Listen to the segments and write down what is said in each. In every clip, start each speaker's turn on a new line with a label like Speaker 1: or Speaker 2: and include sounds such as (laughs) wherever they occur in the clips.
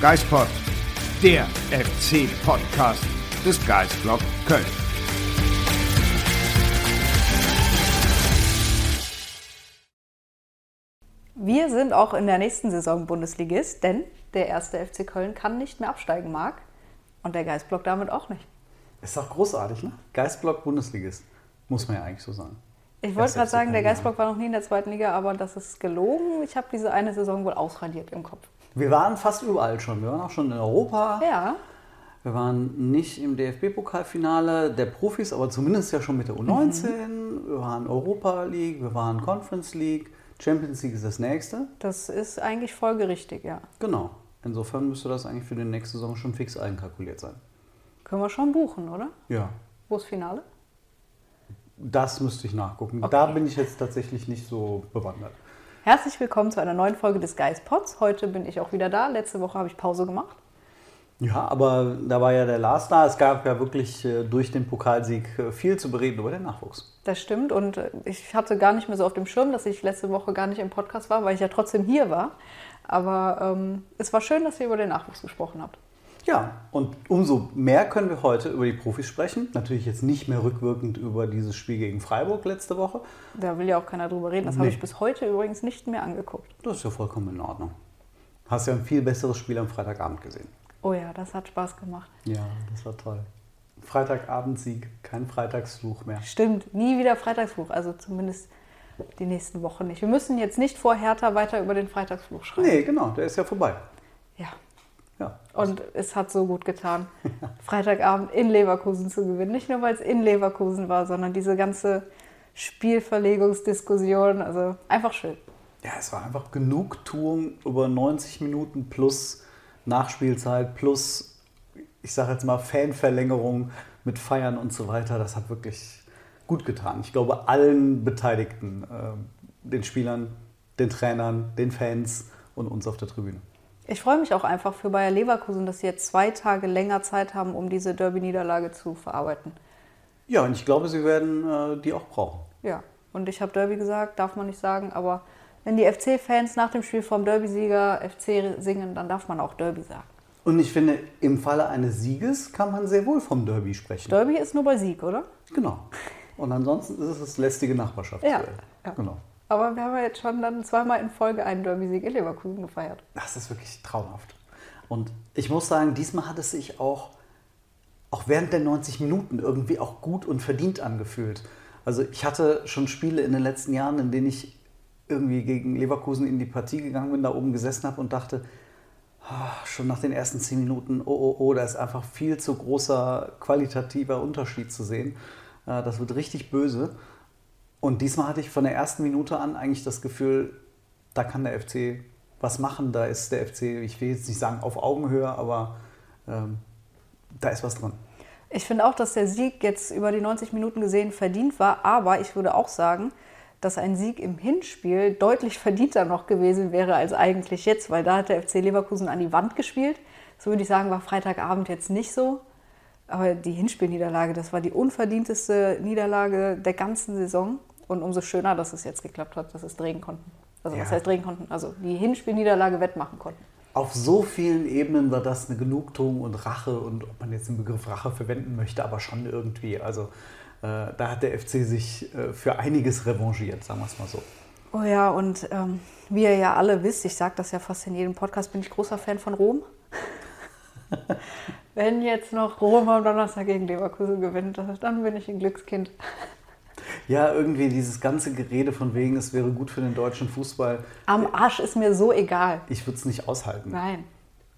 Speaker 1: Geistpod, der FC-Podcast des Geistblog Köln.
Speaker 2: Wir sind auch in der nächsten Saison Bundesligist, denn der erste FC Köln kann nicht mehr absteigen, Marc. Und der Geistblock damit auch nicht.
Speaker 3: Ist doch großartig, ne? Geistblock Bundesligist. Muss man ja eigentlich so sagen.
Speaker 2: Ich wollte gerade sagen, der Geistblock war noch nie in der zweiten Liga, aber das ist gelogen. Ich habe diese eine Saison wohl ausradiert im Kopf.
Speaker 3: Wir waren fast überall schon. Wir waren auch schon in Europa.
Speaker 2: Ja,
Speaker 3: Wir waren nicht im DFB-Pokalfinale der Profis, aber zumindest ja schon mit der U19.
Speaker 2: Mhm.
Speaker 3: Wir waren Europa League, wir waren Conference League. Champions League ist das nächste.
Speaker 2: das ist eigentlich folgerichtig, ja.
Speaker 3: Genau. Insofern müsste das eigentlich für die nächste Saison schon fix einkalkuliert sein.
Speaker 2: Können wir schon buchen, oder?
Speaker 3: Ja.
Speaker 2: Wo ist Finale?
Speaker 3: Das müsste ich nachgucken.
Speaker 2: Okay.
Speaker 3: Da bin ich jetzt tatsächlich nicht so bewandert.
Speaker 2: Herzlich willkommen zu einer neuen Folge des Geistpods. Heute bin ich auch wieder da. Letzte Woche habe ich Pause gemacht.
Speaker 3: Ja, aber da war ja der Lars da. Es gab ja wirklich äh, durch den Pokalsieg äh, viel zu bereden über den Nachwuchs.
Speaker 2: Das stimmt und äh, ich hatte gar nicht mehr so auf dem Schirm, dass ich letzte Woche gar nicht im Podcast war, weil ich ja trotzdem hier war. Aber ähm, es war schön, dass ihr über den Nachwuchs gesprochen habt.
Speaker 3: Ja, und umso mehr können wir heute über die Profis sprechen. Natürlich jetzt nicht mehr rückwirkend über dieses Spiel gegen Freiburg letzte Woche.
Speaker 2: Da will ja auch keiner drüber reden. Das habe
Speaker 3: Nee.
Speaker 2: ich bis heute übrigens nicht mehr angeguckt.
Speaker 3: Das ist ja vollkommen in Ordnung. Hast ja ein viel besseres Spiel am Freitagabend gesehen.
Speaker 2: Oh ja, das hat Spaß gemacht.
Speaker 3: Ja, das war toll. Freitagabendsieg, kein Freitagsfluch mehr.
Speaker 2: Stimmt, nie wieder Freitagsfluch. Also zumindest die nächsten Wochen nicht. Wir müssen jetzt nicht vor Hertha weiter über den Freitagsfluch schreiben.
Speaker 3: Nee, genau, der ist ja vorbei.
Speaker 2: Ja,
Speaker 3: Ja.
Speaker 2: und es hat so gut getan, Freitagabend in Leverkusen zu gewinnen. Nicht nur, weil es in Leverkusen war, sondern diese ganze Spielverlegungsdiskussion. Also einfach schön.
Speaker 3: Ja, es war einfach Genugtuung über 90 Minuten plus Nachspielzeit plus, ich sage jetzt mal, Fanverlängerung mit Feiern und so weiter. Das hat wirklich gut getan. Ich glaube, allen Beteiligten, ähm, den Spielern, den Trainern, den Fans und uns auf der Tribüne.
Speaker 2: Ich freue mich auch einfach für Bayer Leverkusen, dass sie jetzt zwei Tage länger Zeit haben, um diese Derby-Niederlage zu verarbeiten.
Speaker 3: Ja, und ich glaube, sie werden äh, die auch brauchen.
Speaker 2: Ja, und ich habe Derby gesagt, darf man nicht sagen, aber wenn die FC-Fans nach dem Spiel vom Derby-Sieger FC singen, dann darf man auch Derby sagen.
Speaker 3: Und ich finde, im Falle eines Sieges kann man sehr wohl vom Derby sprechen.
Speaker 2: Derby ist nur bei Sieg, oder?
Speaker 3: Genau. Und ansonsten ist es das lästige Nachbarschaftsduell.
Speaker 2: Ja, ja.
Speaker 3: Genau.
Speaker 2: Aber wir haben ja jetzt schon dann zweimal in Folge einen Derby-Sieg in Leverkusen gefeiert.
Speaker 3: Das ist wirklich traumhaft. Und ich muss sagen, diesmal hat es sich auch, auch während der 90 Minuten irgendwie auch gut und verdient angefühlt. Also ich hatte schon Spiele in den letzten Jahren, in denen ich irgendwie gegen Leverkusen in die Partie gegangen bin, da oben gesessen habe und dachte, ah, schon nach den ersten 10 Minuten, oh, oh, oh, da ist einfach viel zu großer qualitativer Unterschied zu sehen. Äh, Das wird richtig böse. Und diesmal hatte ich von der ersten Minute an eigentlich das Gefühl, da kann der FC was machen. Da ist der FC, ich will jetzt nicht sagen auf Augenhöhe, aber ähm, da ist was dran.
Speaker 2: Ich finde auch, dass der Sieg jetzt über die 90 Minuten gesehen verdient war, aber ich würde auch sagen, dass ein Sieg im Hinspiel deutlich verdienter noch gewesen wäre als eigentlich jetzt, weil da hat der FC Leverkusen an die Wand gespielt. So würde ich sagen, war Freitagabend jetzt nicht so. Aber die Hinspielniederlage, das war die unverdienteste Niederlage der ganzen Saison. Und umso schöner, dass es jetzt geklappt hat, dass es drehen konnten. Also was
Speaker 3: Ja.
Speaker 2: heißt drehen konnten? Also die Hinspielniederlage wettmachen konnten.
Speaker 3: Auf so vielen Ebenen war das eine Genugtuung und Rache und ob man jetzt den Begriff Rache verwenden möchte, aber schon irgendwie. Also äh, da hat der FC sich äh, für einiges revanchiert, sagen wir es mal so.
Speaker 2: Oh ja, und ähm, wie ihr ja alle wisst, ich sage das ja fast in jedem Podcast, bin ich großer Fan von Rom. (laughs) Wenn jetzt noch Rom am Donnerstag gegen Leverkusen gewinnt, dann bin ich ein Glückskind.
Speaker 3: Ja, irgendwie dieses ganze Gerede von wegen, es wäre gut für den deutschen Fußball.
Speaker 2: Am Arsch ist mir so egal.
Speaker 3: Ich würde es nicht aushalten.
Speaker 2: Nein.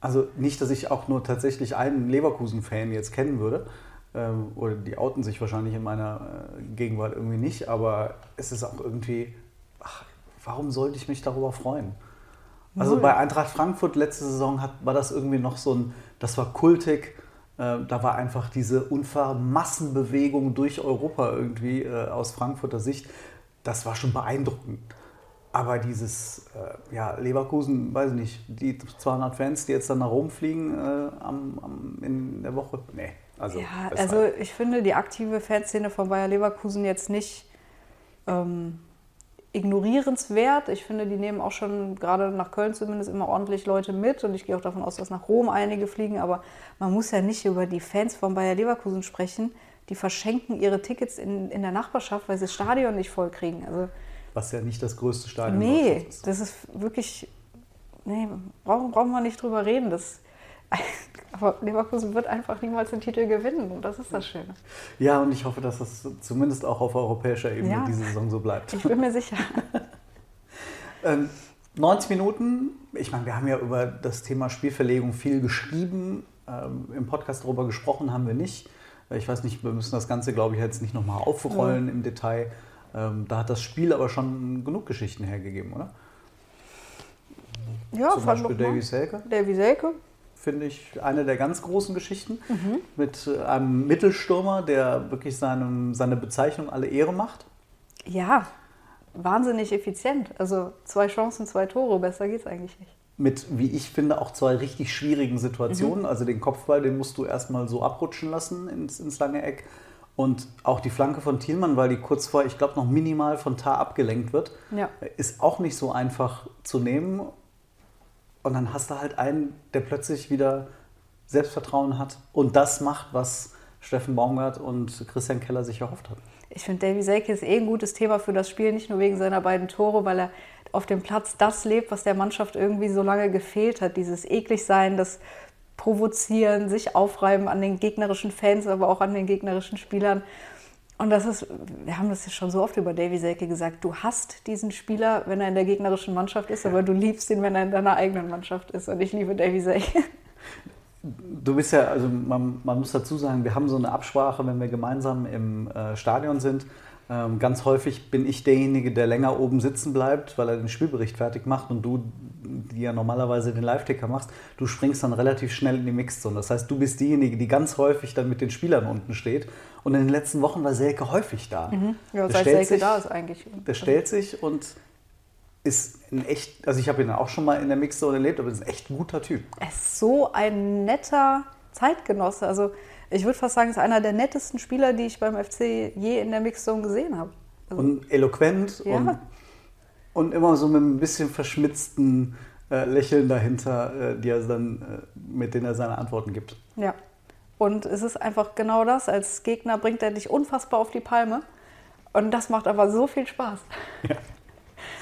Speaker 3: Also nicht, dass ich auch nur tatsächlich einen Leverkusen-Fan jetzt kennen würde. Ähm, oder die outen sich wahrscheinlich in meiner äh, Gegenwart irgendwie nicht, aber es ist auch irgendwie, ach, warum sollte ich mich darüber freuen? Also bei Eintracht Frankfurt letzte Saison hat, war das irgendwie noch so ein, das war kultig, da war einfach diese unfaire Massenbewegung durch Europa irgendwie äh, aus Frankfurter Sicht, das war schon beeindruckend. Aber dieses, äh, ja, Leverkusen, weiß ich nicht, die 200 Fans, die jetzt dann nach Rom fliegen äh, am, am, in der Woche, nee. Also,
Speaker 2: Ja, also ich finde die aktive Fanszene von Bayer Leverkusen jetzt nicht ähm, ignorierenswert. Ich finde, die nehmen auch schon, gerade nach Köln zumindest, immer ordentlich Leute mit. Und ich gehe auch davon aus, dass nach Rom einige fliegen. Aber man muss ja nicht über die Fans von Bayer Leverkusen sprechen. Die verschenken ihre Tickets in, in der Nachbarschaft, weil sie das Stadion nicht voll kriegen. Also,
Speaker 3: Was ja nicht das größte Stadion
Speaker 2: nee,
Speaker 3: ist.
Speaker 2: das ist wirklich. Nee, brauchen, brauchen wir nicht drüber reden. Das, (laughs) aber Leverkusen wird einfach niemals den Titel gewinnen. Und das ist das Schöne.
Speaker 3: Ja, und ich hoffe, dass das zumindest auch auf europäischer Ebene
Speaker 2: Ja.
Speaker 3: diese Saison so bleibt.
Speaker 2: Ich bin mir sicher. (laughs)
Speaker 3: Ähm, 90 Minuten, ich meine, wir haben ja über das Thema Spielverlegung viel geschrieben. Ähm, Im Podcast darüber gesprochen haben wir nicht. Äh, Ich weiß nicht, wir müssen das Ganze, glaube ich, jetzt nicht nochmal aufrollen im Detail. Ähm, da hat das Spiel aber schon genug Geschichten hergegeben, oder?
Speaker 2: Ja,
Speaker 3: Zum Beispiel. Davy Selke,
Speaker 2: Davy Selke.
Speaker 3: Finde ich eine der ganz großen Geschichten.
Speaker 2: Mhm.
Speaker 3: Mit äh, einem Mittelstürmer, der wirklich seinem, seine Bezeichnung alle Ehre macht.
Speaker 2: Ja, wahnsinnig effizient. Also zwei Chancen, zwei Tore, besser geht's eigentlich nicht.
Speaker 3: mit, wie ich finde, auch zwei richtig schwierigen Situationen. Also den Kopfball, den musst du erstmal so abrutschen lassen ins, ins lange Eck. Und auch die Flanke von Thielmann, weil die kurz vor, ich glaube, noch minimal von Tar abgelenkt wird,
Speaker 2: Ja.
Speaker 3: ist auch nicht so einfach zu nehmen. Und dann hast du halt einen, der plötzlich wieder Selbstvertrauen hat und das macht, was Steffen Baumgart und Christian Keller sich erhofft hatten.
Speaker 2: Ich finde, Davy Selke ist eh ein gutes Thema für das Spiel, nicht nur wegen seiner beiden Tore, weil er auf dem Platz das lebt, was der Mannschaft irgendwie so lange gefehlt hat. Dieses Ekligsein, das Provozieren, sich aufreiben an den gegnerischen Fans, aber auch an den gegnerischen Spielern. Und das ist, wir haben das ja schon so oft über Davy Selke gesagt, du hast diesen Spieler, wenn er in der gegnerischen Mannschaft ist, aber du liebst ihn, wenn er in deiner eigenen Mannschaft ist. Und ich liebe Davy Selke.
Speaker 3: Du bist ja, also man, man muss dazu sagen, wir haben so eine Absprache, wenn wir gemeinsam im äh, Stadion sind. Ähm, ganz häufig bin ich derjenige, der länger oben sitzen bleibt, weil er den Spielbericht fertig macht und du, die ja normalerweise den Live-Ticker machst, du springst dann relativ schnell in die Mixzone. Das heißt, du bist diejenige, die ganz häufig dann mit den Spielern unten steht. Und in den letzten Wochen war Selke häufig da.
Speaker 2: Ja,
Speaker 3: Der
Speaker 2: seit
Speaker 3: stellt
Speaker 2: Selke
Speaker 3: sich-
Speaker 2: da ist eigentlich.
Speaker 3: Der stellt sich und ist ein echt, also ich habe ihn auch schon mal in der Mixzone erlebt, aber ist ein echt guter Typ.
Speaker 2: Er ist so ein netter Zeitgenosse. Also ich würde fast sagen, ist einer der nettesten Spieler, die ich beim FC je in der Mixzone gesehen habe. Also,
Speaker 3: und eloquent
Speaker 2: Ja.
Speaker 3: und, und immer so mit ein bisschen verschmitzten äh, Lächeln dahinter, äh, die er dann, äh, mit denen er seine Antworten gibt.
Speaker 2: ja. Und es ist einfach genau das. Als Gegner bringt er dich unfassbar auf die Palme. Und das macht aber so viel Spaß. (laughs)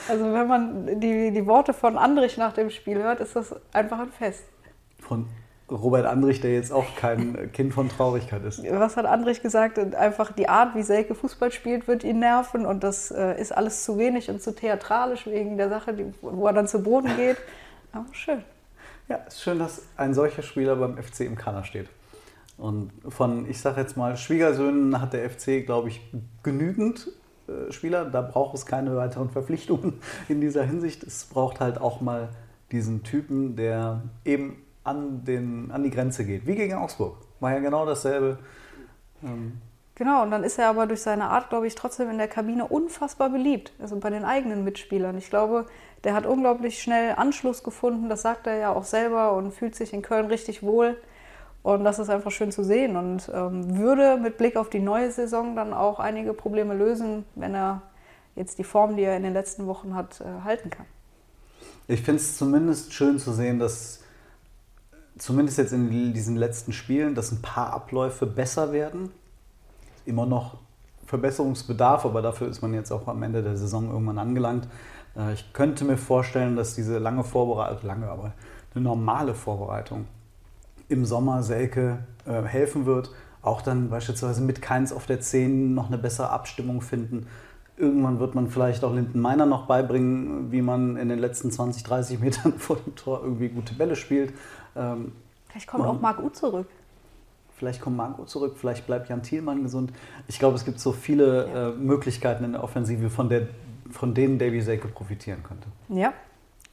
Speaker 2: Also wenn man die, die Worte von Andrich nach dem Spiel hört, ist das einfach ein Fest.
Speaker 3: Von Robert Andrich, der jetzt auch kein Kind von Traurigkeit ist.
Speaker 2: Was hat Andrich gesagt? Einfach die Art, wie Selke Fußball spielt, wird ihn nerven. Und das äh, ist alles zu wenig und zu theatralisch wegen der Sache, wo er dann zu Boden geht. (laughs) Aber schön.
Speaker 3: Ja, ist schön, dass ein solcher Spieler beim FC im Kader steht. Und von, ich sage jetzt mal, Schwiegersöhnen hat der FC, glaube ich, genügend äh, Spieler. Da braucht es keine weiteren Verpflichtungen (laughs) in dieser Hinsicht. Es braucht halt auch mal diesen Typen, der eben an, den, an die Grenze geht. Wie gegen Augsburg. War ja genau dasselbe. Ähm,
Speaker 2: Genau, und dann ist er aber durch seine Art, glaube ich, trotzdem in der Kabine unfassbar beliebt. Also bei den eigenen Mitspielern. Ich glaube, der hat unglaublich schnell Anschluss gefunden. Das sagt er ja auch selber und fühlt sich in Köln richtig wohl. Und das ist einfach schön zu sehen und ähm, würde mit Blick auf die neue Saison dann auch einige Probleme lösen, wenn er jetzt die Form, die er in den letzten Wochen hat, äh, halten kann.
Speaker 3: Ich finde es zumindest schön zu sehen, dass zumindest jetzt in diesen letzten Spielen, dass ein paar Abläufe besser werden. Immer noch Verbesserungsbedarf, aber dafür ist man jetzt auch am Ende der Saison irgendwann angelangt. Äh, Ich könnte mir vorstellen, dass diese lange Vorbereitung, lange, aber eine normale Vorbereitung im Sommer Selke äh, helfen wird. Auch dann beispielsweise mit Keins auf der 10 noch eine bessere Abstimmung finden. Irgendwann wird man vielleicht auch Linden Meiner noch beibringen, wie man in den letzten 20, 30 Metern (laughs) vor dem Tor irgendwie gute Bälle spielt. Ähm,
Speaker 2: Vielleicht kommt auch Marc U zurück.
Speaker 3: Vielleicht kommt Marco zurück, vielleicht bleibt Jan Thielmann gesund. Ich glaube, es gibt so viele
Speaker 2: Ja.
Speaker 3: äh, Möglichkeiten in der Offensive, von, der, von denen Davy Selke profitieren könnte.
Speaker 2: Ja.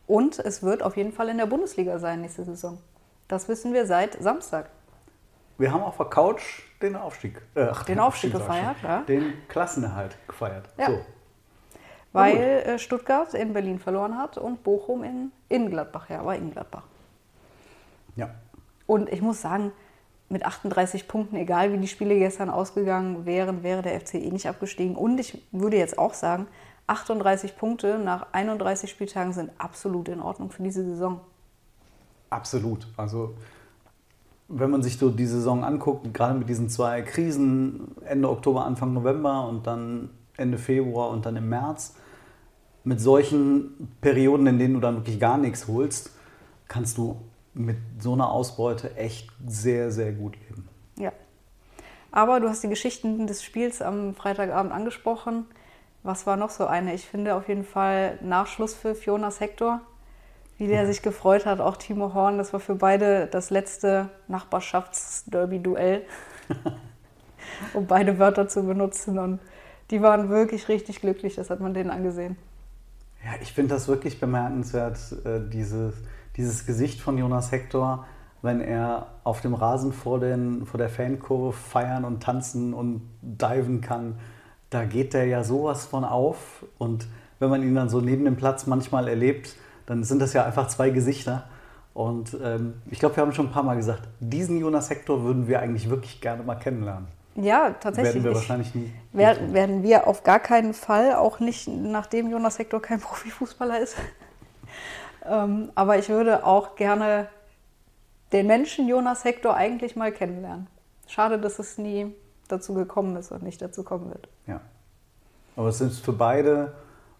Speaker 2: Und es wird auf jeden Fall in der Bundesliga sein nächste Saison. Das wissen wir seit Samstag.
Speaker 3: Wir haben auf der Couch den Aufstieg, äh, ach,
Speaker 2: Den Aufstieg
Speaker 3: sag ich
Speaker 2: gefeiert, ja.
Speaker 3: Den Klassenerhalt gefeiert.
Speaker 2: Ja.
Speaker 3: So.
Speaker 2: Weil äh, Stuttgart in Berlin verloren hat und Bochum in, in Gladbach. Ja, war in Gladbach.
Speaker 3: Ja.
Speaker 2: Und ich muss sagen, mit 38 Punkten, egal wie die Spiele gestern ausgegangen wären, wäre der FC eh nicht abgestiegen. Und ich würde jetzt auch sagen, 38 Punkte nach 31 Spieltagen sind absolut in Ordnung für diese Saison.
Speaker 3: Absolut. Also wenn man sich so die Saison anguckt, gerade mit diesen zwei Krisen, Ende Oktober, Anfang November und dann Ende Februar und dann im März, mit solchen Perioden, in denen du dann wirklich gar nichts holst, kannst du mit so einer Ausbeute echt sehr, sehr gut leben.
Speaker 2: Ja. Aber du hast die Geschichten des Spiels am Freitagabend angesprochen. Was war noch so eine? Ich finde auf jeden Fall Nachschlusspfiff Jonas Hector, wie der sich gefreut hat, auch Timo Horn. Das war für beide das letzte Nachbarschaftsderby-Duell, (laughs) um beide Wörter zu benutzen. Und die waren wirklich richtig glücklich, das hat man denen angesehen.
Speaker 3: Ja, ich finde das wirklich bemerkenswert, äh, dieses, dieses Gesicht von Jonas Hector, wenn er auf dem Rasen vor, den, vor der Fankurve feiern und tanzen und diven kann. Da geht der ja sowas von auf. Und wenn man ihn dann so neben dem Platz manchmal erlebt, dann sind das ja einfach zwei Gesichter. Und ähm, ich glaube, wir haben schon ein paar Mal gesagt, diesen Jonas Hector würden wir eigentlich wirklich gerne mal kennenlernen.
Speaker 2: Ja, tatsächlich.
Speaker 3: Werden wir
Speaker 2: Ich-
Speaker 3: wahrscheinlich nie.
Speaker 2: Wer, werden wir auf gar keinen Fall, auch nicht nachdem Jonas Hector kein (laughs) Profifußballer ist. Ähm, aber ich würde auch gerne den Menschen Jonas Hector eigentlich mal kennenlernen. Schade, dass es nie dazu gekommen ist und nicht dazu kommen wird.
Speaker 3: Ja. Aber es ist für beide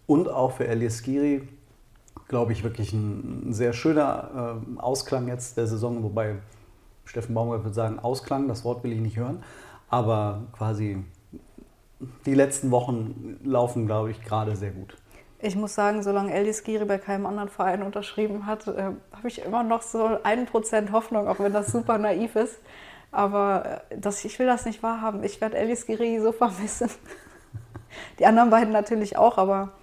Speaker 3: und auch für Elias Giri, glaube ich, wirklich ein, sehr schöner äh, Ausklang jetzt der Saison, wobei Steffen Baumgart würde sagen, Ausklang, das Wort will ich nicht hören, aber quasi die letzten Wochen laufen, glaube ich, gerade sehr gut.
Speaker 2: Ich muss sagen, solange Elis Giri bei keinem anderen Verein unterschrieben hat, äh, habe ich immer noch so ein Prozent Hoffnung, auch wenn das super naiv ist. Aber äh, das, ich will das nicht wahrhaben. Ich werde Elis Giri so vermissen. Die anderen beiden natürlich auch, aber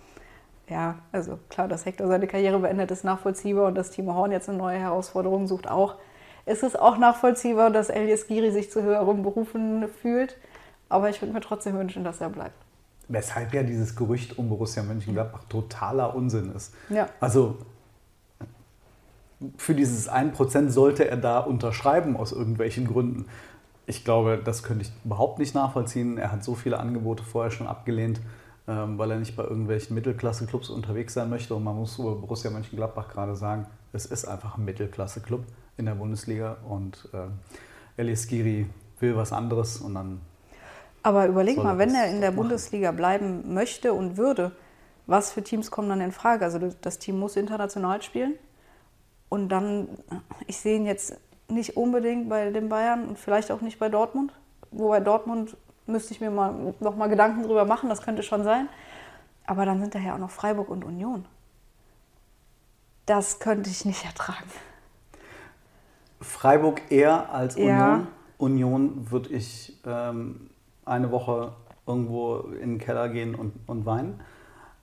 Speaker 2: ja, also klar, dass Hector seine Karriere beendet, ist nachvollziehbar und dass Timo Horn jetzt eine neue Herausforderung sucht auch. Es ist auch nachvollziehbar, dass Elias Giri sich zu höheren Berufen fühlt, aber ich würde mir trotzdem wünschen, dass er bleibt.
Speaker 3: Weshalb ja dieses Gerücht um Borussia Mönchengladbach totaler Unsinn ist.
Speaker 2: Ja.
Speaker 3: Also für dieses 1% sollte er da unterschreiben aus irgendwelchen Gründen. Ich glaube, das könnte ich überhaupt nicht nachvollziehen. Er hat so viele Angebote vorher schon abgelehnt, ähm, weil er nicht bei irgendwelchen Mittelklasse-Clubs unterwegs sein möchte. Und man muss über Borussia Mönchengladbach gerade sagen, es ist einfach ein Mittelklasse-Club in der Bundesliga. Und ähm, Elias Giri will was anderes und dann
Speaker 2: Aber überleg mal, wenn er in der
Speaker 3: machen.
Speaker 2: Bundesliga bleiben möchte und würde, was für Teams kommen dann in Frage? Also das Team muss international spielen. Und dann, ich sehe ihn jetzt nicht unbedingt bei den Bayern und vielleicht auch nicht bei Dortmund. Wobei Dortmund müsste ich mir mal noch mal Gedanken drüber machen, das könnte schon sein. Aber dann sind da ja auch noch Freiburg und Union. Das könnte ich nicht ertragen.
Speaker 3: Freiburg eher als
Speaker 2: Ja.
Speaker 3: Union. Union würde ich ähm, eine Woche irgendwo in den Keller gehen und, und weinen.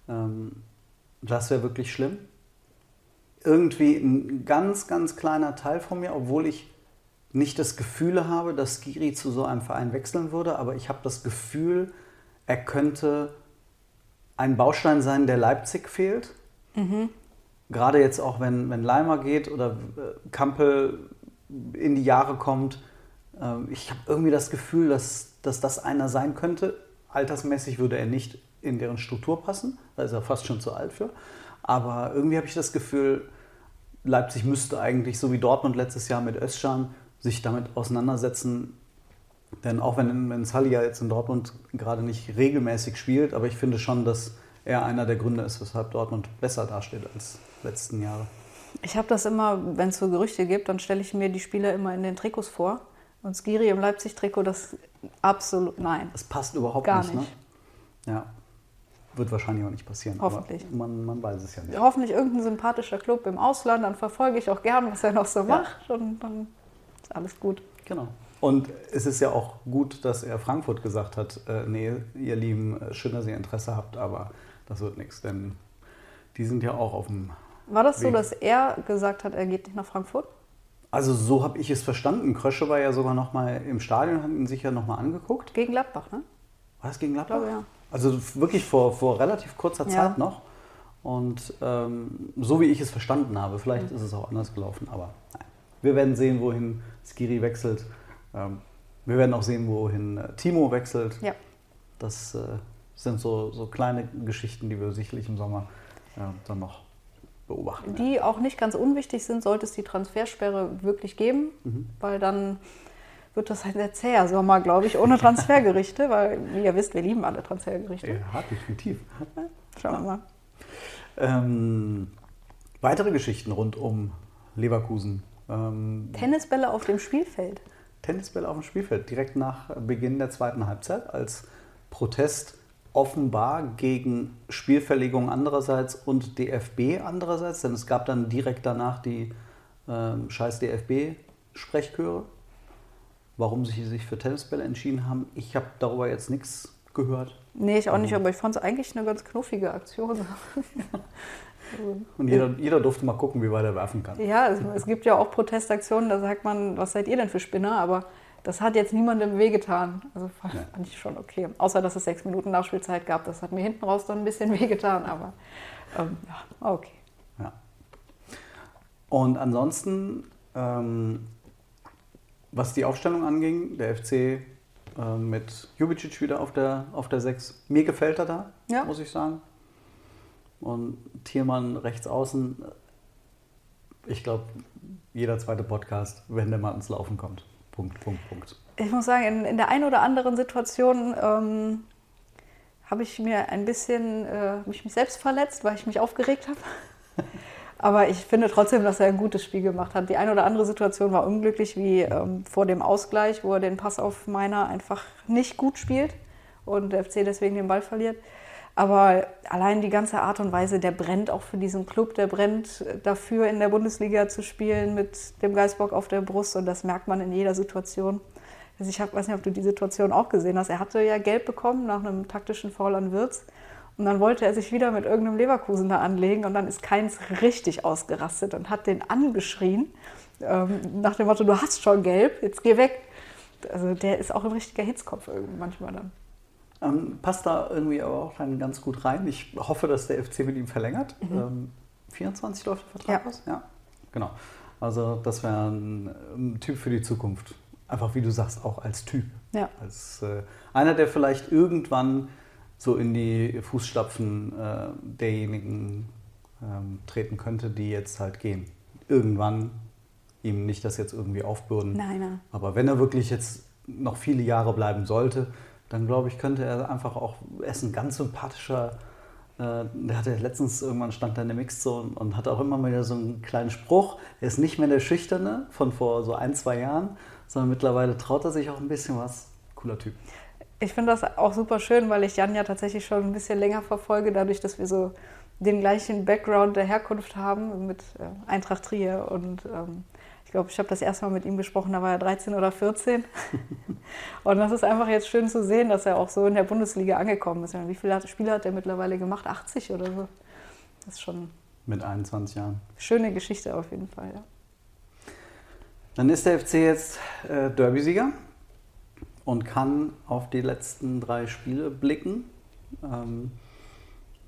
Speaker 3: Ähm, das wäre wirklich schlimm. Irgendwie ein ganz, ganz kleiner Teil von mir, obwohl ich nicht das Gefühl habe, dass Giri zu so einem Verein wechseln würde, aber ich habe das Gefühl, er könnte ein Baustein sein, der Leipzig fehlt. Gerade jetzt auch, wenn, wenn Leimer geht oder äh, Kampel in die Jahre kommt. Ähm, Ich habe irgendwie das Gefühl, dass, dass das einer sein könnte. Altersmäßig würde er nicht in deren Struktur passen. Da ist er fast schon zu alt für. Aber irgendwie habe ich das Gefühl, Leipzig müsste eigentlich, so wie Dortmund letztes Jahr mit Özcan, sich damit auseinandersetzen. Denn auch wenn, wenn Sully ja jetzt in Dortmund gerade nicht regelmäßig spielt, aber ich finde schon, dass er einer der Gründe ist, weshalb Dortmund besser dasteht als letzten Jahre.
Speaker 2: Ich habe das immer, wenn es so Gerüchte gibt, dann stelle ich mir die Spieler immer in den Trikots vor. Und Skiri im Leipzig-Trikot, das absolut nein.
Speaker 3: Das passt überhaupt
Speaker 2: Gar
Speaker 3: nicht,
Speaker 2: nicht.
Speaker 3: Ne? Ja. Wird wahrscheinlich auch nicht passieren.
Speaker 2: Hoffentlich.
Speaker 3: Man, man weiß es ja nicht.
Speaker 2: Hoffentlich irgendein sympathischer Club im Ausland, dann verfolge ich auch gern, was er noch so
Speaker 3: Ja.
Speaker 2: macht und dann ist alles gut.
Speaker 3: Genau. Und es ist ja auch gut, dass er Frankfurt gesagt hat, äh, nee, ihr Lieben, äh, schön, dass ihr Interesse habt, aber das wird nichts, denn die sind ja auch auf dem
Speaker 2: War das so,
Speaker 3: Weg.
Speaker 2: dass er gesagt hat, er geht nicht nach Frankfurt?
Speaker 3: Also so habe ich es verstanden. Krösche war ja sogar noch mal im Stadion, hat ihn sich ja noch mal angeguckt.
Speaker 2: Gegen Gladbach, ne?
Speaker 3: War das gegen Gladbach?
Speaker 2: glaube, ja.
Speaker 3: Also wirklich vor, vor relativ kurzer
Speaker 2: Ja.
Speaker 3: Zeit noch. Und ähm, so wie ich es verstanden habe, vielleicht ist es auch anders gelaufen, aber nein. Wir werden sehen, wohin Skiri wechselt. Ähm, wir werden auch sehen, wohin äh, Timo wechselt.
Speaker 2: Ja.
Speaker 3: Das äh, sind so, so kleine Geschichten, die wir sicherlich im Sommer äh, dann noch beobachten.
Speaker 2: Die auch nicht ganz unwichtig sind, sollte es die Transfersperre wirklich geben,
Speaker 3: Mhm.
Speaker 2: weil dann wird das ein sehr zäher Sommer, glaube ich, ohne (laughs) Transfergerichte, weil, wie ihr wisst, wir lieben alle Transfergerichte.
Speaker 3: Ja, definitiv.
Speaker 2: Schauen wir mal.
Speaker 3: Ähm, weitere Geschichten rund um Leverkusen. Ähm,
Speaker 2: Tennisbälle auf dem Spielfeld.
Speaker 3: Tennisbälle auf dem Spielfeld direkt nach Beginn der zweiten Halbzeit als Protest offenbar gegen Spielverlegung andererseits und DFB andererseits, denn es gab dann direkt danach die ähm, scheiß DFB-Sprechchöre. Warum sie sich für Tennisbälle entschieden haben, ich habe darüber jetzt nichts gehört.
Speaker 2: Nee, ich auch nicht, aber ich fand es eigentlich eine ganz knuffige Aktion. (laughs)
Speaker 3: Und jeder, jeder durfte mal gucken, wie weit er werfen kann.
Speaker 2: Ja, es, es gibt ja auch Protestaktionen, da sagt man, was seid ihr denn für Spinner? Aber das hat jetzt niemandem wehgetan. Also fand,
Speaker 3: Ja.
Speaker 2: ich schon okay. Außer, dass es sechs Minuten Nachspielzeit gab. Das hat mir hinten raus dann ein bisschen (laughs) wehgetan, aber ähm, ja, okay.
Speaker 3: Ja. Und ansonsten, ähm, was die Aufstellung anging, der FC äh, mit Jubicic wieder auf der, auf der 6. Mir gefällt er da,
Speaker 2: Ja.
Speaker 3: muss ich sagen. Und Thielmann rechts außen, ich glaube, jeder zweite Podcast, wenn der mal ins Laufen kommt. Punkt, Punkt, Punkt.
Speaker 2: Ich muss sagen, in, in der einen oder anderen Situation ähm, habe ich mir ein bisschen äh, mich, mich selbst verletzt, weil ich mich aufgeregt habe. (laughs) Aber ich finde trotzdem, dass er ein gutes Spiel gemacht hat. Die eine oder andere Situation war unglücklich, wie ähm, vor dem Ausgleich, wo er den Pass auf Meiner einfach nicht gut spielt und der FC deswegen den Ball verliert. Aber allein die ganze Art und Weise, der brennt auch für diesen Club, der brennt dafür, in der Bundesliga zu spielen mit dem Geistbock auf der Brust und das merkt man in jeder Situation. Also ich hab, weiß nicht, ob du die Situation auch gesehen hast. Er hatte ja Gelb bekommen nach einem taktischen Foul an Wirtz. Und dann wollte er sich wieder mit irgendeinem Leverkusener anlegen und dann ist Keins richtig ausgerastet und hat den angeschrien. Ähm, nach dem Motto, du hast schon gelb, jetzt geh weg. Also der ist auch ein richtiger Hitzkopf irgendwie manchmal dann.
Speaker 3: Ähm, passt da irgendwie aber auch dann ganz gut rein. Ich hoffe, dass der FC mit ihm verlängert. Ähm, 24 läuft der Vertrag
Speaker 2: Ja.
Speaker 3: aus? Ja, genau. Also das wäre ein, ein Typ für die Zukunft. Einfach wie du sagst, auch als Typ.
Speaker 2: Ja.
Speaker 3: Als äh, einer, der vielleicht irgendwann so in die Fußstapfen äh, derjenigen ähm, treten könnte, die jetzt halt gehen. Irgendwann ihm nicht das jetzt irgendwie aufbürden.
Speaker 2: Nein, nein.
Speaker 3: Aber wenn er wirklich jetzt noch viele Jahre bleiben sollte, dann glaube ich, könnte er einfach auch, er ist ein ganz sympathischer, äh, der hatte letztens irgendwann stand da in der Mixzone und hatte auch immer mal wieder so einen kleinen Spruch. Er ist nicht mehr der Schüchterne von vor so ein, zwei Jahren, sondern mittlerweile traut er sich auch ein bisschen was. Cooler Typ.
Speaker 2: Ich finde das auch super schön, weil ich Jan ja tatsächlich schon ein bisschen länger verfolge, dadurch, dass wir so den gleichen Background der Herkunft haben mit äh, Eintracht Trier. Und ähm, ich glaube, ich habe das erste Mal mit ihm gesprochen, da war er 13 oder 14. (laughs) und das ist einfach jetzt schön zu sehen, dass er auch so in der Bundesliga angekommen ist. Wie viele Spiele hat er mittlerweile gemacht? 80 oder so. Das ist schon
Speaker 3: Mit 21 Jahren.
Speaker 2: schöne Geschichte auf jeden Fall. Ja.
Speaker 3: Dann ist der FC jetzt äh, Derby-Sieger und kann auf die letzten drei Spiele blicken. Ähm,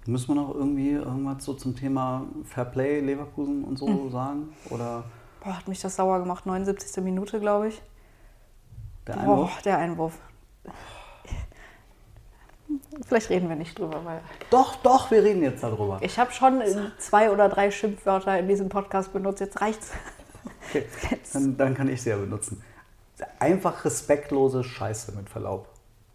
Speaker 3: müssen wir noch irgendwie irgendwas so zum Thema Fairplay, Leverkusen und so sagen? Oder
Speaker 2: Boah, hat mich das sauer gemacht. 79. Minute, glaube ich.
Speaker 3: der Einwurf?
Speaker 2: Boah, der Einwurf. Vielleicht reden wir nicht drüber, weil
Speaker 3: Doch, doch, wir reden jetzt darüber.
Speaker 2: ich habe schon zwei oder drei Schimpfwörter in diesem Podcast benutzt. Jetzt reicht's.
Speaker 3: Okay. Dann, dann kann ich sie ja benutzen. Einfach respektlose Scheiße mit Verlaub.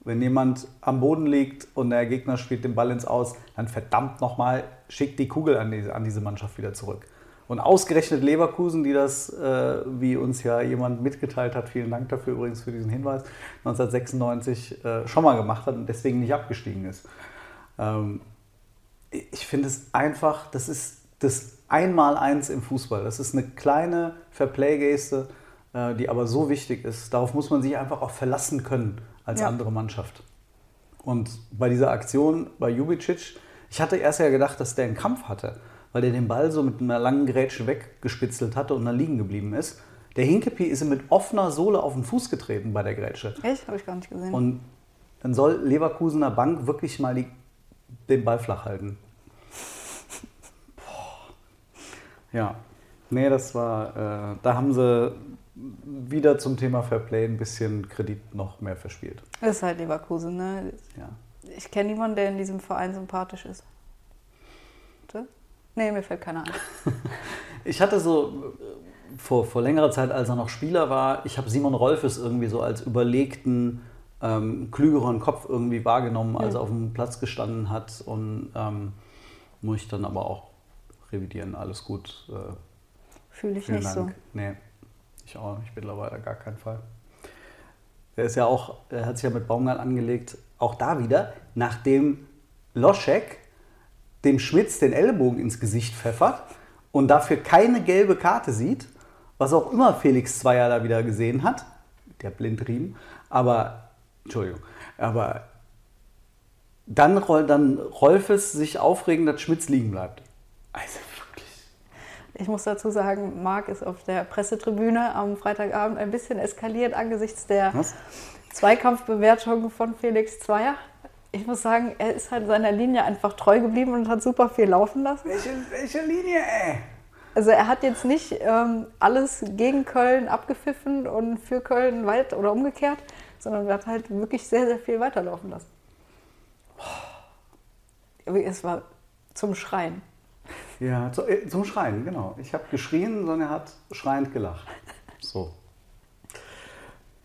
Speaker 3: Wenn jemand am Boden liegt und der Gegner spielt den Ball ins Aus, dann verdammt nochmal, schickt die Kugel an diese, an diese Mannschaft wieder zurück. Und ausgerechnet Leverkusen, die das, äh, wie uns ja jemand mitgeteilt hat, vielen Dank dafür übrigens für diesen Hinweis, 1996 äh, schon mal gemacht hat und deswegen nicht abgestiegen ist. Ähm, ich finde es einfach, das ist das Einmaleins im Fußball. Das ist eine kleine Fairplay-Geste. äh, die aber so wichtig ist. Darauf muss man sich einfach auch verlassen können als
Speaker 2: Ja.
Speaker 3: andere Mannschaft. Und bei dieser Aktion bei Jubicic, ich hatte erst ja gedacht, dass der einen Krampf hatte, weil der den Ball so mit einer langen Grätsche weggespitzelt hatte und dann liegen geblieben ist. Der Hinkepi ist ihm mit offener Sohle auf den Fuß getreten bei der Grätsche.
Speaker 2: Echt? Habe ich gar nicht gesehen.
Speaker 3: Und dann soll Leverkusener Bank wirklich mal die, den Ball flach halten. Boah. Ja, nee, das war, äh, da haben sie wieder zum Thema Fairplay ein bisschen Kredit noch mehr verspielt.
Speaker 2: das ist halt Leverkusen, ne?
Speaker 3: Ja.
Speaker 2: Ich kenne niemanden, der in diesem Verein sympathisch ist. Nee, mir fällt keiner ein. (laughs)
Speaker 3: Ich hatte so äh, vor, vor längerer Zeit, als er noch Spieler war, ich habe Simon Rolfes irgendwie so als überlegten, ähm, klügeren Kopf irgendwie wahrgenommen, als er auf dem Platz gestanden hat. Und ähm, muss ich dann aber auch revidieren. Alles gut. Äh,
Speaker 2: Fühle ich nicht
Speaker 3: Dank.
Speaker 2: so.
Speaker 3: Nee, ich auch nicht mittlerweile, gar keinen Fall. Der ist ja auch, er hat sich ja mit Baumgart angelegt, auch da wieder, nachdem Loschek dem Schmitz den Ellbogen ins Gesicht pfeffert und dafür keine gelbe Karte sieht, was auch immer Felix Zweier da wieder gesehen hat, der Blindriemen, aber, Entschuldigung, aber dann, dann Rolfes sich aufregen, dass Schmitz liegen bleibt. Also wirklich.
Speaker 2: Ich muss dazu sagen, Marc ist auf der Pressetribüne am Freitagabend ein bisschen eskaliert angesichts der
Speaker 3: Was?
Speaker 2: Zweikampfbewertung von Felix Zweier. Ich muss sagen, er ist halt seiner Linie einfach treu geblieben und hat super viel laufen lassen.
Speaker 3: Welche, welche Linie, ey?
Speaker 2: Also er hat jetzt nicht ähm, alles gegen Köln abgepfiffen und für Köln weit oder umgekehrt, sondern er hat halt wirklich sehr, sehr viel weiterlaufen lassen. Es war zum Schreien.
Speaker 3: Ja, zu, äh, zum Schreien, genau. Ich habe geschrien, sondern er hat schreiend gelacht. So.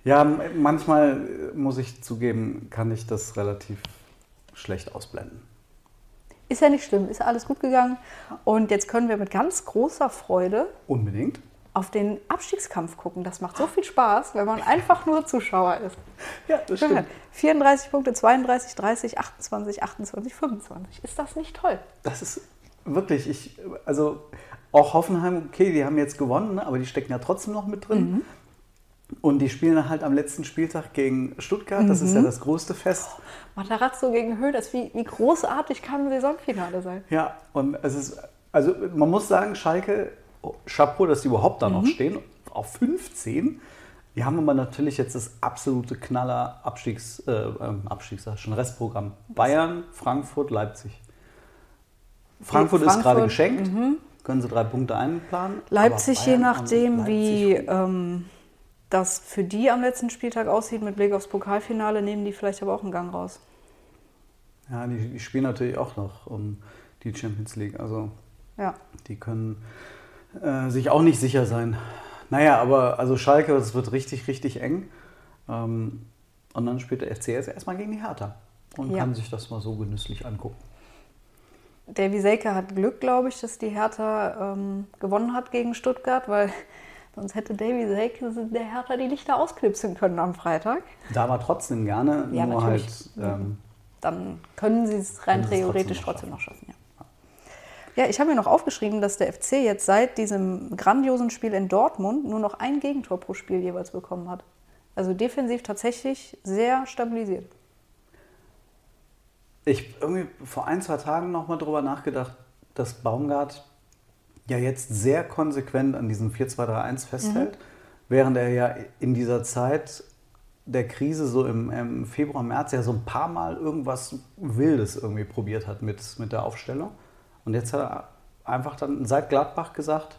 Speaker 3: Ja, manchmal äh, muss ich zugeben, kann ich das relativ schlecht ausblenden.
Speaker 2: Ist ja nicht schlimm, ist alles gut gegangen. Und jetzt können wir mit ganz großer Freude
Speaker 3: Unbedingt.
Speaker 2: auf den Abstiegskampf gucken. Das macht so viel Spaß, wenn man einfach nur Zuschauer ist.
Speaker 3: Ja, das
Speaker 2: Guck mal, 34 Punkte, 32, 30, 28, 28, 25. Ist das nicht toll?
Speaker 3: Das ist wirklich, ich, also auch Hoffenheim, okay, die haben jetzt gewonnen, ne, aber die stecken ja trotzdem noch mit drin. Und die spielen halt am letzten Spieltag gegen Stuttgart. Das ist ja das größte Fest.
Speaker 2: Matarazzo gegen Höhders, wie, wie großartig kann ein Saisonfinale sein?
Speaker 3: Ja, und es ist, also man muss sagen, Schalke, oh, Chapeau, dass die überhaupt da noch stehen, auf 15. Die haben aber natürlich jetzt das absolute Knaller Abstiegs, äh, ähm, Abstiegs, sag ich schon Restprogramm. Bayern, Frankfurt, Leipzig. Frankfurt, ist gerade
Speaker 2: Frankfurt,
Speaker 3: geschenkt, können sie drei Punkte einplanen.
Speaker 2: Leipzig, je nachdem,
Speaker 3: Leipzig-
Speaker 2: wie ähm, das für die am letzten Spieltag aussieht mit Blick aufs Pokalfinale, nehmen die vielleicht aber auch einen Gang raus.
Speaker 3: Ja, die, die spielen natürlich auch noch um die Champions League. Also
Speaker 2: Ja.
Speaker 3: Die können äh, sich auch nicht sicher sein. Naja, aber also Schalke, das wird richtig, richtig eng. Ähm, und dann spielt der FCS erstmal gegen die Hertha und
Speaker 2: Ja.
Speaker 3: kann sich das mal so genüsslich angucken.
Speaker 2: Davy Selke hat Glück, glaube ich, dass die Hertha ähm, gewonnen hat gegen Stuttgart, weil sonst hätte Davy Selke der Hertha die Lichter ausknipsen können am Freitag.
Speaker 3: Da war trotzdem gerne,
Speaker 2: Ja,
Speaker 3: nur
Speaker 2: natürlich.
Speaker 3: halt. Ähm,
Speaker 2: Dann können sie es rein theoretisch
Speaker 3: trotzdem noch
Speaker 2: schaffen. Ja, ja ich habe mir noch aufgeschrieben, dass der FC jetzt seit diesem grandiosen Spiel in Dortmund nur noch ein Gegentor pro Spiel jeweils bekommen hat. Also defensiv tatsächlich sehr stabilisiert.
Speaker 3: Ich irgendwie vor ein, zwei Tagen nochmal drüber nachgedacht, dass Baumgart ja jetzt sehr konsequent an diesem 4-2-3-1 festhält, während er ja in dieser Zeit der Krise so im, im Februar, März ja so ein paar Mal irgendwas Wildes irgendwie probiert hat mit, mit der Aufstellung. Und jetzt hat er einfach dann seit Gladbach gesagt,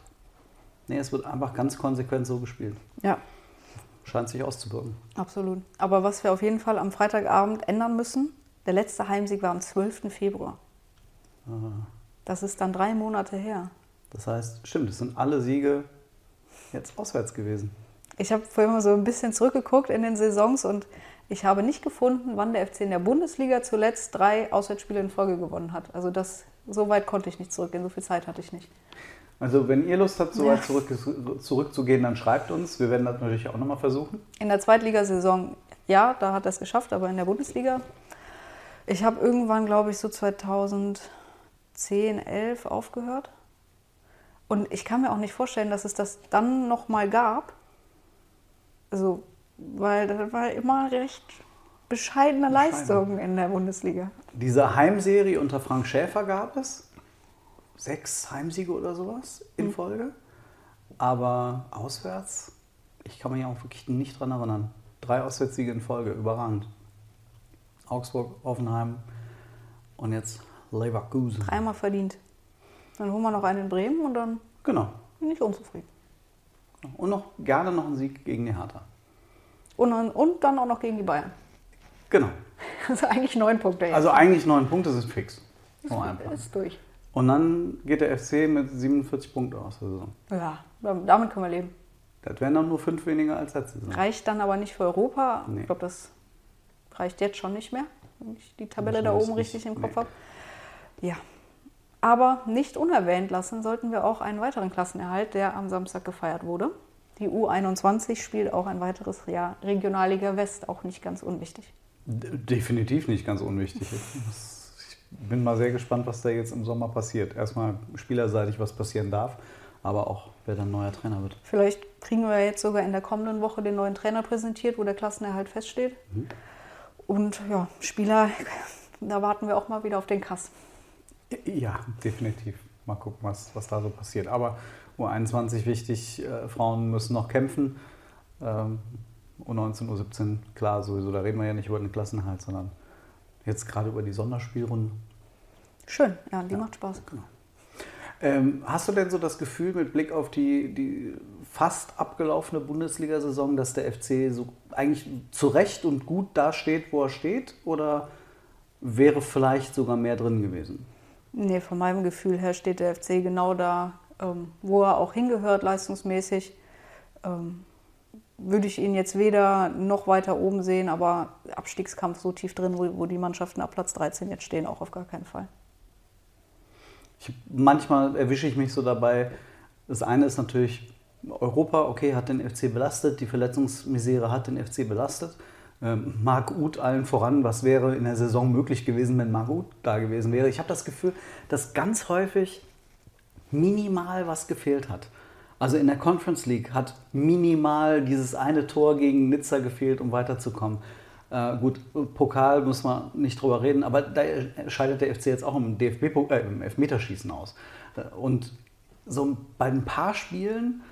Speaker 3: nee, es wird einfach ganz konsequent so gespielt.
Speaker 2: Ja,
Speaker 3: Scheint sich auszubürgen.
Speaker 2: absolut. Aber was wir auf jeden Fall am Freitagabend ändern müssen, der letzte Heimsieg war am 12. Februar. Das ist dann drei Monate her.
Speaker 3: Das heißt, stimmt, es sind alle Siege jetzt auswärts gewesen.
Speaker 2: Ich habe vorhin mal so ein bisschen zurückgeguckt in den Saisons und ich habe nicht gefunden, wann der FC in der Bundesliga zuletzt drei Auswärtsspiele in Folge gewonnen hat. Also das, so weit konnte ich nicht zurückgehen, so viel Zeit hatte ich nicht.
Speaker 3: Also wenn ihr Lust habt, so
Speaker 2: Ja.
Speaker 3: weit zurück, zurückzugehen, dann schreibt uns. Wir werden das natürlich auch nochmal versuchen.
Speaker 2: In der Zweitligasaison, ja, da hat er es geschafft, aber in der Bundesliga, ich habe irgendwann, glaube ich, so 2010, 11 aufgehört. Und ich kann mir auch nicht vorstellen, dass es das dann nochmal gab. Also, weil das war immer recht bescheidene Leistungen in der Bundesliga.
Speaker 3: Diese Heimserie unter Frank Schäfer gab es. Sechs Heimsiege oder sowas in Folge. Aber auswärts, ich kann mich auch wirklich nicht dran erinnern. Drei Auswärtssiege in Folge, überragend. Augsburg, Offenheim und jetzt Leverkusen.
Speaker 2: Dreimal verdient. Dann holen wir noch einen in Bremen und dann
Speaker 3: Genau.
Speaker 2: bin ich unzufrieden.
Speaker 3: Und noch gerne noch ein Sieg gegen die Hertha.
Speaker 2: Und dann, und dann auch noch gegen die Bayern.
Speaker 3: Genau. (laughs)
Speaker 2: Also eigentlich neun Punkte jetzt.
Speaker 3: Also eigentlich neun Punkte sind fix. Vom Einplan.
Speaker 2: ist durch.
Speaker 3: Und dann geht der FC mit 47 Punkten aus der Saison.
Speaker 2: Ja, damit können wir leben.
Speaker 3: Das wären dann nur fünf weniger als letzte Saison.
Speaker 2: Reicht dann aber nicht für Europa.
Speaker 3: Nee.
Speaker 2: Ich glaube, das reicht jetzt schon nicht mehr, wenn ich die Tabelle
Speaker 3: Ich
Speaker 2: da oben
Speaker 3: nicht.
Speaker 2: richtig im Kopf
Speaker 3: Nee.
Speaker 2: habe. Ja. Aber nicht unerwähnt lassen sollten wir auch einen weiteren Klassenerhalt, der am Samstag gefeiert wurde. Die U21 spielt auch ein weiteres Jahr Regionalliga West, auch nicht ganz unwichtig.
Speaker 3: Definitiv nicht ganz unwichtig. Ich bin mal sehr gespannt, was da jetzt im Sommer passiert. Erstmal spielerseitig, was passieren darf, aber auch, wer dann neuer Trainer wird.
Speaker 2: Vielleicht kriegen wir jetzt sogar in der kommenden Woche den neuen Trainer präsentiert, wo der Klassenerhalt feststeht. Und ja, Spieler, da warten wir auch mal wieder auf den Kass.
Speaker 3: Ja, definitiv. Mal gucken, was, was da so passiert. Aber U21 wichtig, äh, Frauen müssen noch kämpfen. Ähm, U19, U17, klar, sowieso, da reden wir ja nicht über den Klassenhalt, sondern jetzt gerade über die Sonderspielrunde.
Speaker 2: Schön, ja, die macht Spaß.
Speaker 3: Ähm, hast du denn so das Gefühl mit Blick auf die, die fast abgelaufene Bundesliga-Saison, dass der FC so eigentlich zu Recht und gut dasteht, wo er steht? Oder wäre vielleicht sogar mehr drin gewesen?
Speaker 2: Nee, von meinem Gefühl her steht der FC genau da, ähm, wo er auch hingehört, leistungsmäßig. Ähm, würde ich ihn jetzt weder noch weiter oben sehen, aber Abstiegskampf so tief drin, wo, wo die Mannschaften ab Platz 13 jetzt stehen, auch auf gar keinen Fall.
Speaker 3: Ich, manchmal erwische ich mich so dabei. Das eine ist natürlich Europa, okay, hat den FC belastet, die Verletzungsmisere hat den FC belastet. Ähm, Marc Uth allen voran, was wäre in der Saison möglich gewesen, wenn Marc Uth da gewesen wäre? Ich habe das Gefühl, dass ganz häufig minimal was gefehlt hat. Also in der Conference League hat minimal dieses eine Tor gegen Nizza gefehlt, um weiterzukommen. Äh, gut, Pokal muss man nicht drüber reden, aber da scheidet der FC jetzt auch im, DFB äh, im Elfmeterschießen aus. Und so bei ein paar Spielen,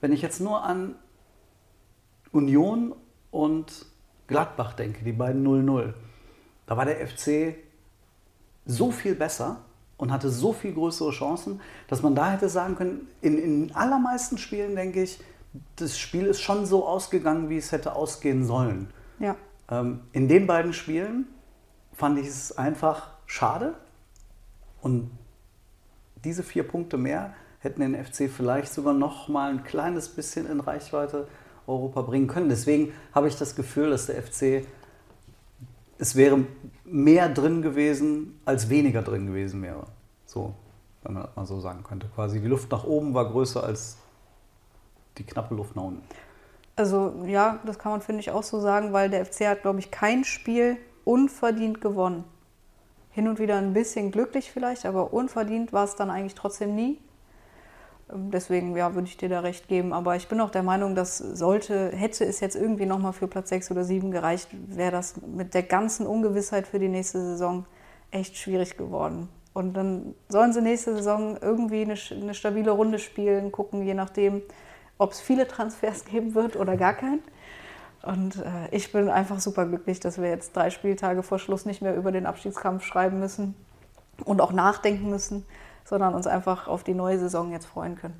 Speaker 3: wenn ich jetzt nur an Union und Gladbach denke, die beiden 0-0, da war der FC so viel besser und hatte so viel größere Chancen, dass man da hätte sagen können, in, in allermeisten Spielen denke ich, das Spiel ist schon so ausgegangen, wie es hätte ausgehen sollen.
Speaker 2: Ja,
Speaker 3: Ähm, in den beiden Spielen fand ich es einfach schade. Und diese vier Punkte mehr hätten den FC vielleicht sogar noch mal ein kleines bisschen in Reichweite Europa bringen können. Deswegen habe ich das Gefühl, dass der FC, es wäre mehr drin gewesen, als weniger drin gewesen wäre. So, wenn man das mal so sagen könnte. Quasi die Luft nach oben war größer als die knappe Luft nach unten.
Speaker 2: also ja, das kann man, finde ich, auch so sagen, weil der FC hat, glaube ich, kein Spiel unverdient gewonnen. Hin und wieder ein bisschen glücklich vielleicht, aber unverdient war es dann eigentlich trotzdem nie. Ähm, Deswegen ja, würde ich dir da recht geben. Aber ich bin auch der Meinung, dass sollte, hätte es jetzt irgendwie nochmal für Platz 6 oder 7 gereicht, wäre das mit der ganzen Ungewissheit für die nächste Saison echt schwierig geworden. Und dann sollen sie nächste Saison irgendwie eine, eine stabile Runde spielen, gucken, je nachdem, ob es viele Transfers (laughs) geben wird oder gar keinen. Und äh, ich bin einfach super glücklich, dass wir jetzt drei Spieltage vor Schluss nicht mehr über den Abstiegskampf schreiben müssen und auch nachdenken müssen, sondern uns einfach auf die neue Saison jetzt freuen können.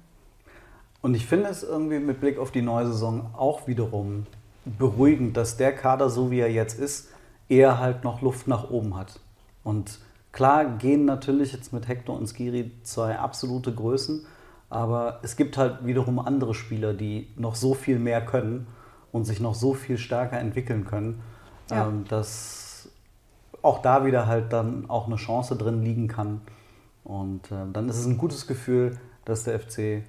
Speaker 3: Und ich finde es irgendwie mit Blick auf die neue Saison auch wiederum beruhigend, dass der Kader, so wie er jetzt ist, eher halt noch Luft nach oben hat. Und klar gehen natürlich jetzt mit Hector und Skiri zwei absolute Größen, aber es gibt halt wiederum andere Spieler, die noch so viel mehr können und sich noch so viel stärker entwickeln können,
Speaker 2: Ja.
Speaker 3: ähm, dass auch da wieder halt dann auch eine Chance drin liegen kann. Und äh, dann ist es ein gutes Gefühl, dass der FC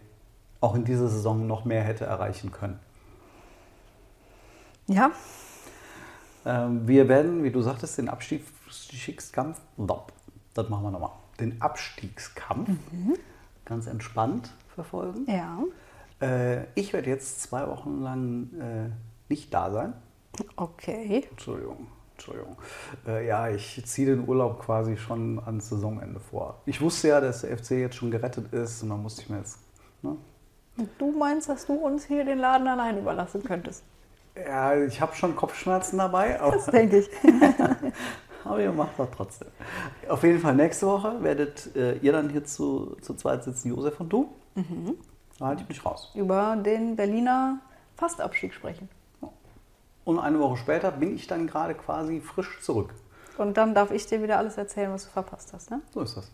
Speaker 3: auch in dieser Saison noch mehr hätte erreichen können.
Speaker 2: Ja,
Speaker 3: Ähm, wir werden, wie du sagtest, den Abstiegskampf, das machen wir nochmal, den Abstiegskampf ganz entspannt verfolgen.
Speaker 2: ja.
Speaker 3: Äh, ich werde jetzt zwei Wochen lang äh, nicht da sein.
Speaker 2: Okay.
Speaker 3: Entschuldigung, Entschuldigung. Äh, ja, ich ziehe den Urlaub quasi schon ans Saisonende vor. Ich wusste ja, dass der FC jetzt schon gerettet ist und dann musste ich mir jetzt. Ne?
Speaker 2: Du meinst, dass du uns hier den Laden allein überlassen könntest?
Speaker 3: Ja, ich habe schon Kopfschmerzen dabei,
Speaker 2: Das denke ich. (laughs)
Speaker 3: aber ihr macht das trotzdem. Auf jeden Fall nächste Woche werdet äh, ihr dann hier zu, zu zweit sitzen, Josef und du. Da halte ich mich raus.
Speaker 2: Über den Berliner Fastabstieg sprechen.
Speaker 3: Und eine Woche später bin ich dann gerade quasi frisch zurück.
Speaker 2: Und dann darf ich dir wieder alles erzählen, was du verpasst hast. Ne?
Speaker 3: So ist das.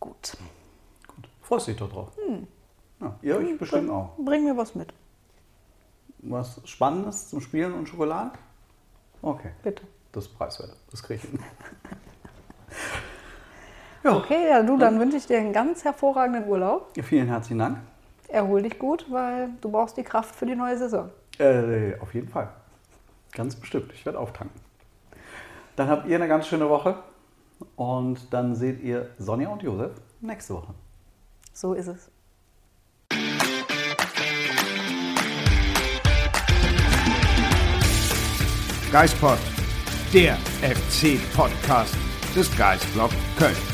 Speaker 2: Gut.
Speaker 3: Gut. Freust dich doch drauf. Ja, ihr euch bestimmt auch.
Speaker 2: Bring mir was mit,
Speaker 3: Was Spannendes zum Spielen und Schokolade? Okay.
Speaker 2: bitte.
Speaker 3: Das ist preiswert. Das kriege ich hin. (laughs) ja.
Speaker 2: Okay, ja, du, dann wünsche ich dir einen ganz hervorragenden Urlaub.
Speaker 3: Vielen herzlichen Dank.
Speaker 2: Erhol dich gut, weil du brauchst die Kraft für die neue Saison.
Speaker 3: Äh, auf jeden Fall. Ganz bestimmt. Ich werde auftanken. Dann habt ihr eine ganz schöne Woche. Und dann seht ihr Sonja und Josef nächste Woche.
Speaker 2: So ist es.
Speaker 1: Geistpod, der FC-Podcast des Geistblog Köln.